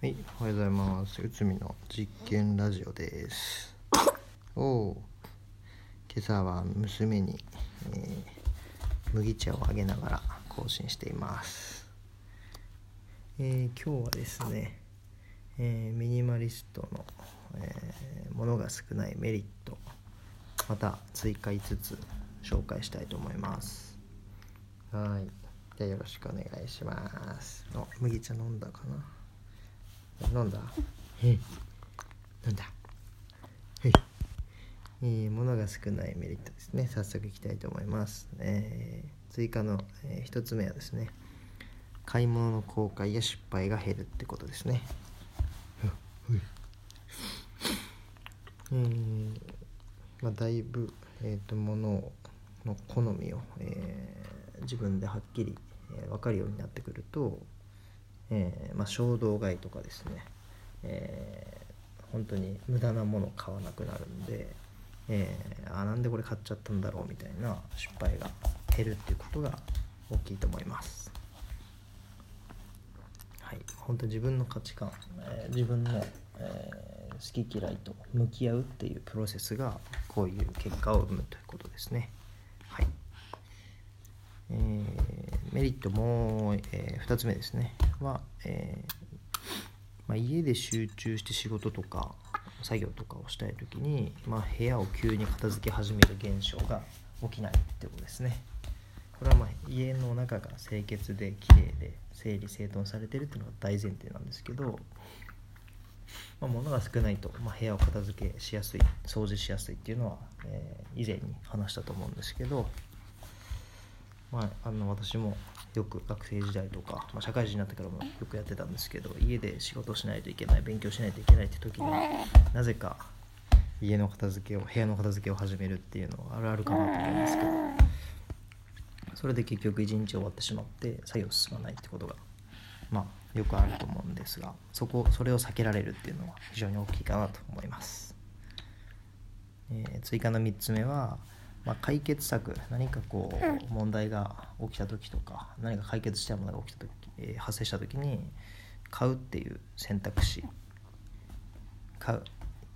はい、おはようございます。うつみの実験ラジオです。おお、今朝は娘に、えー麦茶をあげながら更新しています。えー今日はですね、えーミニマリストの、えー、ものが少ないメリット、また追加5つ紹介したいと思います。はい、じゃあよろしくお願いします。お、麦茶飲んだかな？飲んだ？へい。飲んだ？へい。えー、物が少ないメリットですね。早速いきたいと思います、えー追加の、え1つ目はですね買い物の後悔や失敗が減るってことですね。えーまあ、だいぶ、えー、と物の好みを、えー自分ではっきり、えー分かるようになってくると、えーまあ、衝動買いとかですね、えー本当に無駄なもの買わなくなるんで、えーあなんでこれ買っちゃったんだろうみたいな失敗が減るっていうことが大きいと思います。はい、本当自分の価値観、えー自分の、えー好き嫌いと向き合うっていうプロセスがこういう結果を生むということですね。はいえーメリットも、え2つ目ですねは、えーまあ、家で集中して仕事とか作業とかをしたい時に、まあ、部屋を急に片付け始める現象が起きないってことですね。これはまあ家の中が清潔で綺麗で整理整頓されてるっていうのが大前提なんですけど、まあ、物が少ないと、まあ、部屋を片付けしやすい掃除しやすいっていうのは、えー以前に話したと思うんですけど、まあ、あの私もよく学生時代とか、まあ、社会人になってからもよくやってたんですけど家で仕事しないといけない勉強しないといけないって時になぜか家の片付けを部屋の片付けを始めるっていうのはあるあるかなと思うんですけどそれで結局一日終わってしまって作業進まないってことがまあよくあると思うんですがそこそれを避けられるっていうのは非常に大きいかなと思います。えー追加の3つ目は、まあ、解決策何かこう問題が起きた時とか何か解決したいものが起きた時、えー発生した時に買うっていう選択肢。買う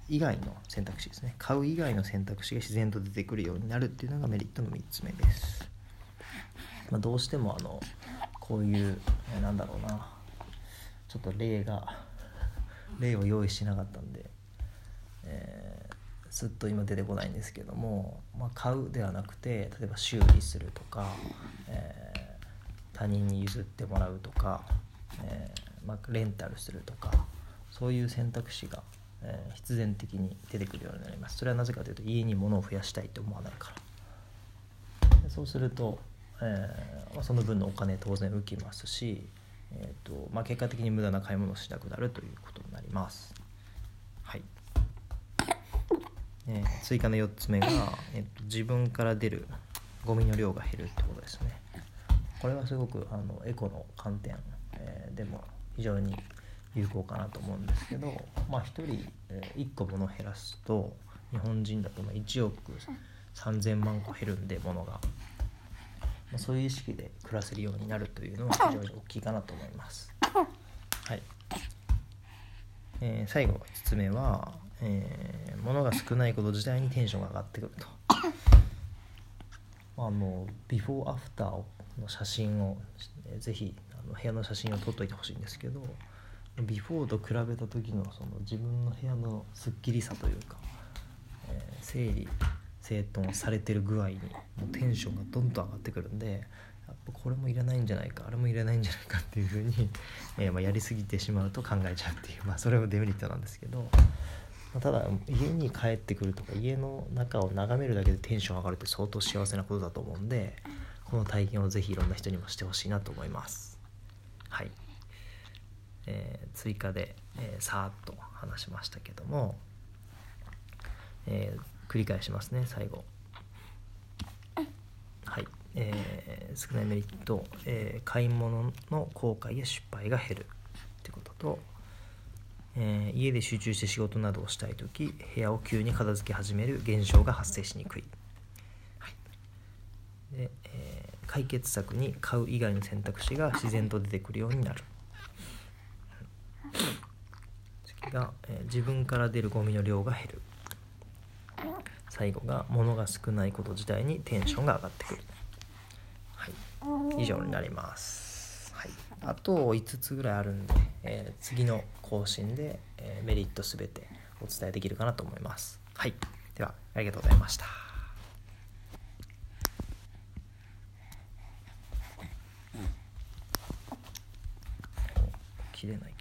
以外の選択肢ですね。買う以外の選択肢が自然と出てくるようになるっていうのがメリットの3つ目です、まあ、どうしてもあのこういうえなんだろうな。ちょっと例が例を用意しなかったんで、えーすっと今出てこないんですけども、まあ、買うではなくて例えば修理するとか、えー他人に譲ってもらうとか、えーまあ、レンタルするとかそういう選択肢が、えー必然的に出てくるようになります。それはなぜかというと家に物を増やしたいと思わないから。そうすると、えーま、その分のお金当然浮きますし、えーとまあ、結果的に無駄な買い物をしなくなるということになります。はい。えー追加の4つ目が、えっと自分から出るゴミの量が減るってことですね。これはすごくあのエコの観点、えーでも非常に有効かなと思うんですけど、まあ、1人、え1個物を減らすと日本人だとまあ1億3000万個減るんで物が、まあ、そういう意識で暮らせるようになるというのは非常に大きいかなと思います。はい。えー最後5つ目は、えー物が少ないこと自体にテンションが上がってくると。あ、のビフォーアフターの写真をえーぜひあの部屋の写真を撮っといてほしいんですけどビフォーと比べた時のその自分の部屋のすっきりさというか、えー整理整頓されてる具合にもうテンションがどんどん上がってくるんでやっぱこれもいらないんじゃないかあれもいらないんじゃないかっていうふうに、えーまあ、やりすぎてしまうと考えちゃうっていう、まあ、それもデメリットなんですけど、ただ家に帰ってくるとか家の中を眺めるだけでテンション上がるって相当幸せなことだと思うんでこの体験をぜひいろんな人にもしてほしいなと思います。はい、えー追加で、えーさーっと話しましたけども、えー繰り返しますね最後。はい、えー少ないメリット、えー買い物の後悔や失敗が減るってことと、えー家で集中して仕事などをしたい時部屋を急に片付け始める現象が発生しにくい、はい。でえー解決策に買う以外の選択肢が自然と出てくるようになる。が、えー自分から出るゴミの量が減る。最後が物が少ないこと自体にテンションが上がってくる。はい。以上になります、はい、あと5つぐらいあるんで、えー次の更新で、えーメリットすべてお伝えできるかなと思います。はい。ではありがとうございました。切れない